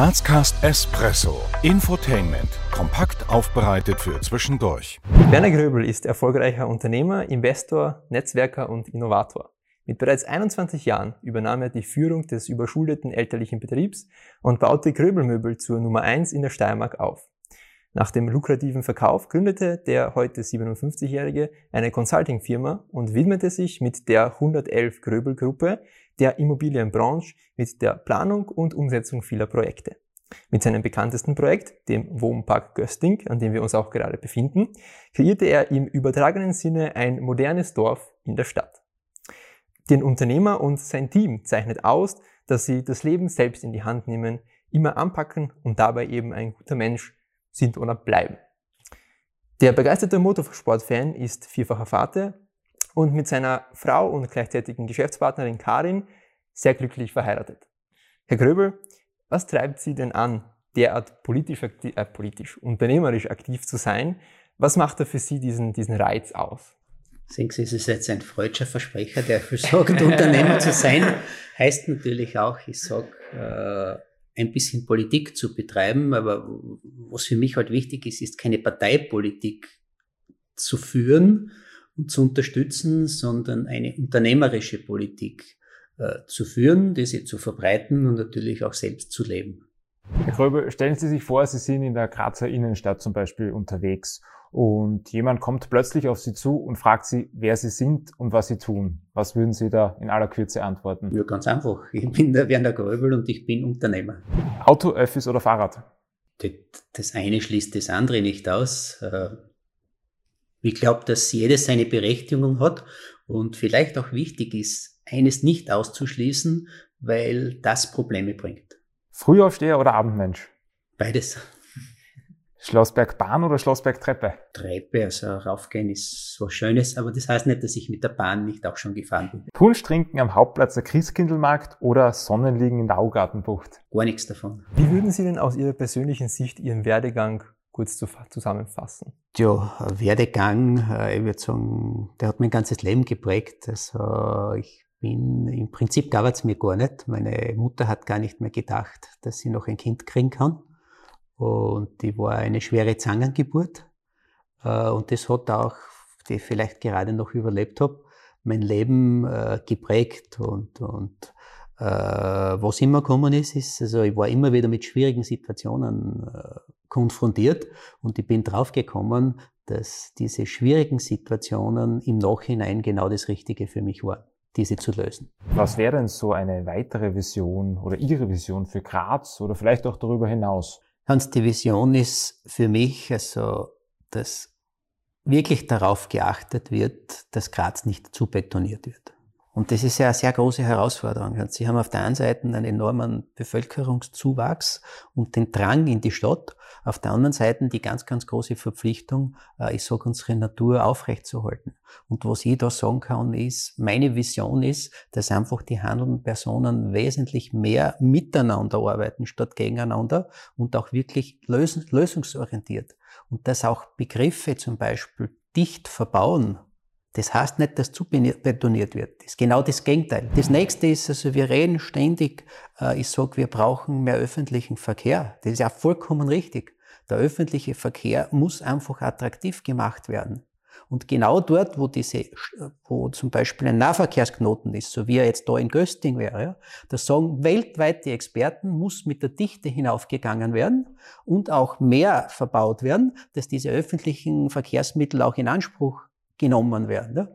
Grazcast Espresso. Infotainment. Kompakt aufbereitet für zwischendurch. Werner Gröbel ist erfolgreicher Unternehmer, Investor, Netzwerker und Innovator. Mit bereits 21 Jahren übernahm er die Führung des überschuldeten elterlichen Betriebs und baute Gröbelmöbel zur Nummer 1 in der Steiermark auf. Nach dem lukrativen Verkauf gründete der heute 57-Jährige eine Consulting-Firma und widmete sich mit der 111 Gröbel-Gruppe der Immobilienbranche mit der Planung und Umsetzung vieler Projekte. Mit seinem bekanntesten Projekt, dem Wohnpark Gösting, an dem wir uns auch gerade befinden, kreierte er im übertragenen Sinne ein modernes Dorf in der Stadt. Den Unternehmer und sein Team zeichnet aus, dass sie das Leben selbst in die Hand nehmen, immer anpacken und dabei eben ein guter Mensch sind oder bleiben. Der begeisterte Motorsportfan ist vierfacher Vater und mit seiner Frau und gleichzeitigen Geschäftspartnerin Karin sehr glücklich verheiratet. Herr Gröbel, was treibt Sie denn an, derart politisch, äh, politisch unternehmerisch aktiv zu sein? Was macht da für Sie diesen, diesen Reiz aus? Sehen Sie, es ist jetzt ein freudscher Versprecher, der für sagt, Unternehmer zu sein, heißt natürlich auch, ich sage, äh, ein bisschen Politik zu betreiben, aber was für mich halt wichtig ist, ist keine Parteipolitik zu führen zu unterstützen, sondern eine unternehmerische Politik äh, zu führen, diese zu verbreiten und natürlich auch selbst zu leben. Herr Gröbe, stellen Sie sich vor, Sie sind in der Grazer Innenstadt zum Beispiel unterwegs und jemand kommt plötzlich auf Sie zu und fragt Sie, wer Sie sind und was Sie tun. Was würden Sie da in aller Kürze antworten? Ja, ganz einfach. Ich bin der Werner Gröbel und ich bin Unternehmer. Auto, Öffis oder Fahrrad? Das eine schließt das andere nicht aus. Ich glaube, dass jedes seine Berechtigung hat und vielleicht auch wichtig ist, eines nicht auszuschließen, weil das Probleme bringt. Frühaufsteher oder Abendmensch? Beides. Schlossbergbahn oder Schlossbergtreppe? Treppe, also raufgehen ist was Schönes, aber das heißt nicht, dass ich mit der Bahn nicht auch schon gefahren bin. Punsch trinken am Hauptplatz der Christkindlmarkt oder Sonnenliegen in der Augartenbucht? Gar nichts davon. Wie würden Sie denn aus Ihrer persönlichen Sicht Ihren Werdegang kurz zusammenfassen? Ja, Werdegang, äh, ich würde sagen, der hat mein ganzes Leben geprägt. Also ich bin, im Prinzip gab es mir gar nicht. Meine Mutter hat gar nicht mehr gedacht, dass sie noch ein Kind kriegen kann. Und die war eine schwere Zangengeburt. Äh, und das hat auch, die ich vielleicht gerade noch überlebt habe, mein Leben äh, geprägt. Und, und was immer gekommen ist, ist, also ich war immer wieder mit schwierigen Situationen konfrontiert und ich bin draufgekommen, dass diese schwierigen Situationen im Nachhinein genau das Richtige für mich waren, diese zu lösen. Was wäre denn so eine weitere Vision oder Ihre Vision für Graz oder vielleicht auch darüber hinaus? Hans, die Vision ist für mich, also, dass wirklich darauf geachtet wird, dass Graz nicht zu betoniert wird. Und das ist ja eine sehr große Herausforderung. Sie haben auf der einen Seite einen enormen Bevölkerungszuwachs und den Drang in die Stadt, auf der anderen Seite die ganz, ganz große Verpflichtung, äh, ich sage, unsere Natur aufrechtzuerhalten. Und was ich da sagen kann, ist, meine Vision ist, dass einfach die handelnden Personen wesentlich mehr miteinander arbeiten statt gegeneinander und auch wirklich lösungsorientiert. Und dass auch Begriffe zum Beispiel dicht verbauen, das heißt nicht, dass zu betoniert wird. Das ist genau das Gegenteil. Das nächste ist, also wir reden ständig, äh, ich sage, wir brauchen mehr öffentlichen Verkehr. Das ist ja vollkommen richtig. Der öffentliche Verkehr muss einfach attraktiv gemacht werden. Und genau dort, wo diese, wo zum Beispiel ein Nahverkehrsknoten ist, so wie er jetzt da in Gösting wäre, ja, da sagen weltweit die Experten, muss mit der Dichte hinaufgegangen werden und auch mehr verbaut werden, dass diese öffentlichen Verkehrsmittel auch in Anspruch genommen werden. Ja?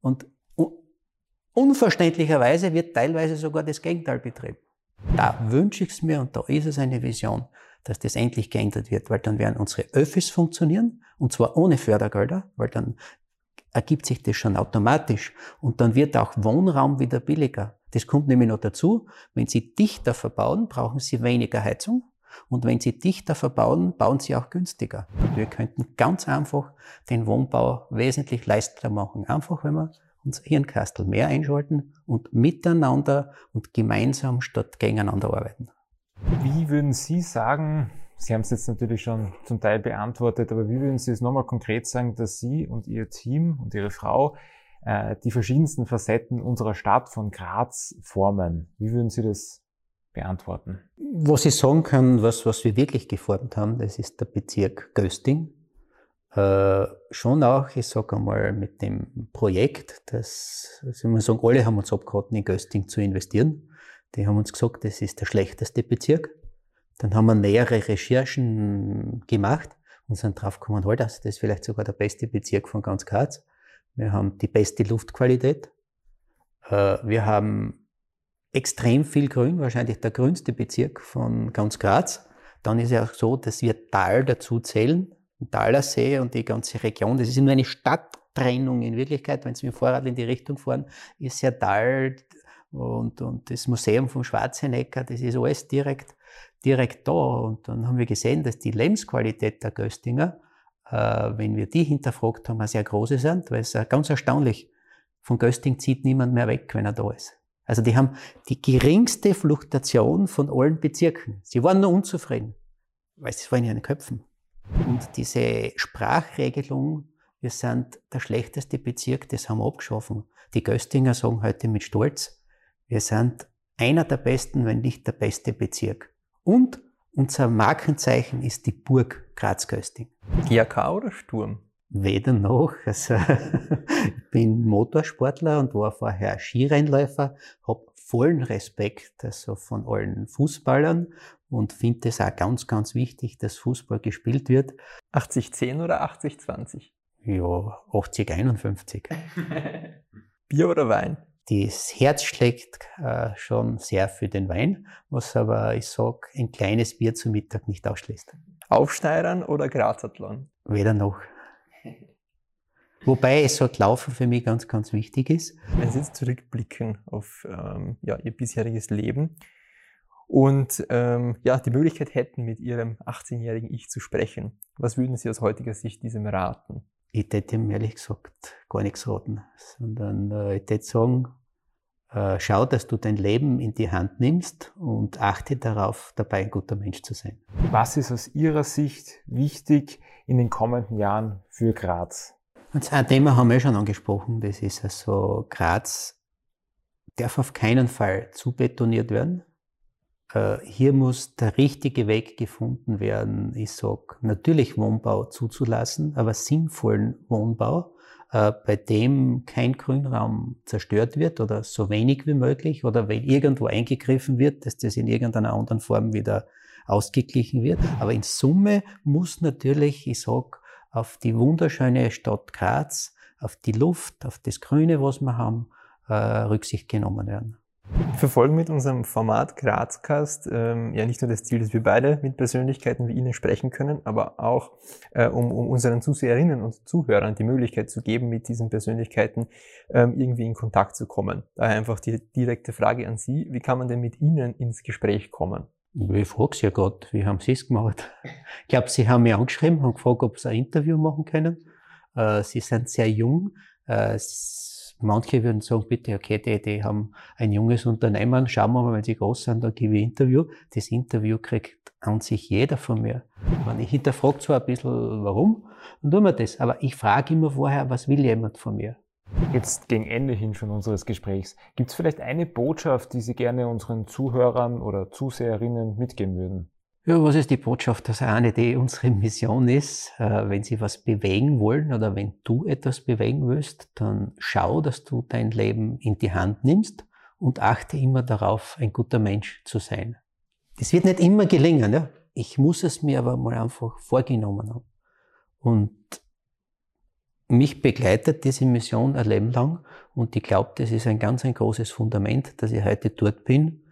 Und unverständlicherweise wird teilweise sogar das Gegenteil betrieben. Da wünsche ich es mir und da ist es eine Vision, dass das endlich geändert wird, weil dann werden unsere Öffis funktionieren und zwar ohne Fördergelder, weil dann ergibt sich das schon automatisch und dann wird auch Wohnraum wieder billiger. Das kommt nämlich noch dazu, wenn Sie dichter verbauen, brauchen Sie weniger Heizung und wenn Sie dichter verbauen, bauen Sie auch günstiger. Wir könnten ganz einfach den Wohnbau wesentlich leichter machen. Einfach, wenn wir unser Hirnkastel mehr einschalten und miteinander und gemeinsam statt gegeneinander arbeiten. Wie würden Sie sagen, Sie haben es jetzt natürlich schon zum Teil beantwortet, aber wie würden Sie es nochmal konkret sagen, dass Sie und Ihr Team und Ihre Frau äh, die verschiedensten Facetten unserer Stadt von Graz formen? Wie würden Sie das beantworten. Was ich sagen kann, was, was wir wirklich geformt haben, das ist der Bezirk Gösting. Äh, schon auch, ich sage einmal, mit dem Projekt, das, also muss sagen, alle haben uns abgeraten, in Gösting zu investieren. Die haben uns gesagt, das ist der schlechteste Bezirk. Dann haben wir nähere Recherchen gemacht und sind draufgekommen, halt, das ist vielleicht sogar der beste Bezirk von ganz Graz. Wir haben die beste Luftqualität. Äh, wir haben extrem viel Grün, wahrscheinlich der grünste Bezirk von ganz Graz. Dann ist es auch so, dass wir Tal dazu zählen, Talersee und die ganze Region. Das ist nur eine Stadttrennung in Wirklichkeit. Wenn Sie mit dem Fahrrad in die Richtung fahren, ist ja Tal und, und das Museum vom Schwarzenegger, das ist alles direkt, direkt da. Und dann haben wir gesehen, dass die Lebensqualität der Göstinger, äh, wenn wir die hinterfragt haben, sehr große sind, weil es ganz erstaunlich, von Gösting zieht niemand mehr weg, wenn er da ist. Also die haben die geringste Fluktuation von allen Bezirken. Sie waren nur unzufrieden, weil es war in ihren Köpfen. Und diese Sprachregelung, wir sind der schlechteste Bezirk, das haben wir abgeschaffen. Die Göstinger sagen heute mit Stolz, wir sind einer der besten, wenn nicht der beste Bezirk. Und unser Markenzeichen ist die Burg Graz-Gösting. GAK oder Sturm? Weder noch. Also, ich bin Motorsportler und war vorher Skirennläufer, habe vollen Respekt also von allen Fußballern und finde es auch ganz, ganz wichtig, dass Fußball gespielt wird. 80-10 oder 80-20? Ja, 80-51. Bier oder Wein? Das Herz schlägt äh, schon sehr für den Wein, was aber, ich sag, ein kleines Bier zu Mittag nicht ausschließt. Aufschneidern oder Grazathlon? Weder noch. Wobei es so Laufen für mich ganz, ganz wichtig ist. Wenn Sie jetzt zurückblicken auf ähm, ja, Ihr bisheriges Leben und ähm, ja, die Möglichkeit hätten, mit Ihrem 18-jährigen Ich zu sprechen, was würden Sie aus heutiger Sicht diesem raten? Ich hätte ihm ehrlich gesagt gar nichts raten, sondern äh, ich hätte sagen, äh, schau, dass du dein Leben in die Hand nimmst und achte darauf, dabei ein guter Mensch zu sein. Was ist aus Ihrer Sicht wichtig in den kommenden Jahren für Graz? Und ein Thema haben wir schon angesprochen, das ist also Graz darf auf keinen Fall zu betoniert werden. Äh, hier muss der richtige Weg gefunden werden, ich sag natürlich Wohnbau zuzulassen, aber sinnvollen Wohnbau, äh, bei dem kein Grünraum zerstört wird oder so wenig wie möglich oder wenn irgendwo eingegriffen wird, dass das in irgendeiner anderen Form wieder ausgeglichen wird. Aber in Summe muss natürlich, ich sag, auf die wunderschöne Stadt Graz, auf die Luft, auf das Grüne, was wir haben, äh, Rücksicht genommen werden. Wir verfolgen mit unserem Format Grazcast ähm, ja nicht nur das Ziel, dass wir beide mit Persönlichkeiten wie Ihnen sprechen können, aber auch äh, um, um unseren Zuseherinnen und Zuhörern die Möglichkeit zu geben, mit diesen Persönlichkeiten ähm, irgendwie in Kontakt zu kommen. Daher einfach die direkte Frage an Sie, wie kann man denn mit Ihnen ins Gespräch kommen? Ich frage ja gerade, wie haben Sie es gemacht? Ich glaube, Sie haben mich angeschrieben, haben gefragt, ob Sie ein Interview machen können. Äh, Sie sind sehr jung. Äh, manche würden sagen, bitte, okay, die, die haben ein junges Unternehmen, schauen wir mal, wenn sie groß sind, dann gebe ich Interview. Das Interview kriegt an sich jeder von mir. Ich hinterfrage zwar ein bisschen, warum, dann tun wir das. Aber ich frage immer vorher, was will jemand von mir? Jetzt gegen Ende hin schon unseres Gesprächs. Gibt es vielleicht eine Botschaft, die Sie gerne unseren Zuhörern oder Zuseherinnen mitgeben würden? Ja, was ist die Botschaft? Das eine, die unsere Mission ist, äh, wenn Sie was bewegen wollen oder wenn du etwas bewegen willst, dann schau, dass du dein Leben in die Hand nimmst und achte immer darauf, ein guter Mensch zu sein. Das wird nicht immer gelingen, ja? Ich muss es mir aber mal einfach vorgenommen haben. Und mich begleitet diese Mission ein Leben lang und ich glaube, das ist ein ganz ein großes Fundament, dass ich heute dort bin,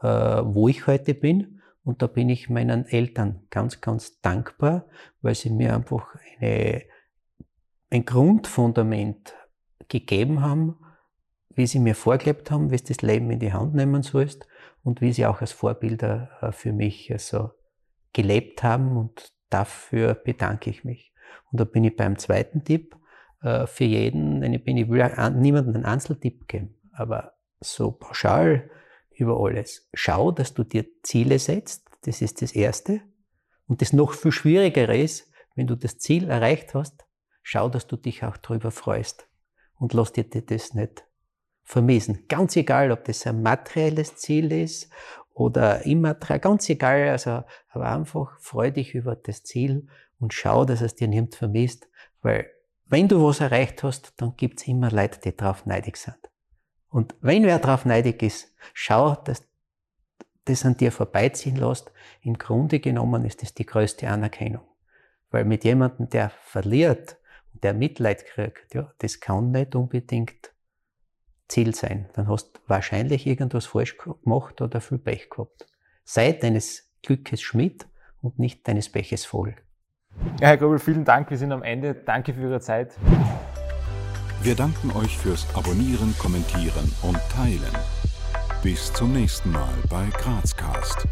äh, wo ich heute bin. Und da bin ich meinen Eltern ganz, ganz dankbar, weil sie mir einfach eine, ein Grundfundament gegeben haben, wie sie mir vorgelebt haben, wie es das Leben in die Hand nehmen sollst und wie sie auch als Vorbilder äh, für mich also gelebt haben und dafür bedanke ich mich. Und da bin ich beim zweiten Tipp. Äh, für jeden, ich, bin, ich will niemandem einen Einzeltipp geben, aber so pauschal über alles. Schau, dass du dir Ziele setzt. Das ist das Erste. Und das noch viel Schwierigere ist, wenn du das Ziel erreicht hast, schau, dass du dich auch darüber freust. Und lass dir das nicht vermiesen. Ganz egal, ob das ein materielles Ziel ist oder immer, ganz egal, also, aber einfach freu dich über das Ziel und schau, dass es dir niemand vermisst, weil wenn du was erreicht hast, dann gibt's immer Leute, die drauf neidig sind. Und wenn wer drauf neidig ist, schau, dass das an dir vorbeiziehen lässt. Im Grunde genommen ist das die größte Anerkennung. Weil mit jemandem, der verliert und der Mitleid kriegt, ja, das kann nicht unbedingt Ziel sein. Dann hast du wahrscheinlich irgendwas falsch gemacht oder viel Pech gehabt. Sei deines Glückes Schmied und nicht deines Peches voll. Ja, Herr Grobel, vielen Dank. Wir sind am Ende. Danke für Ihre Zeit. Wir danken euch fürs Abonnieren, Kommentieren und Teilen. Bis zum nächsten Mal bei Grazcast.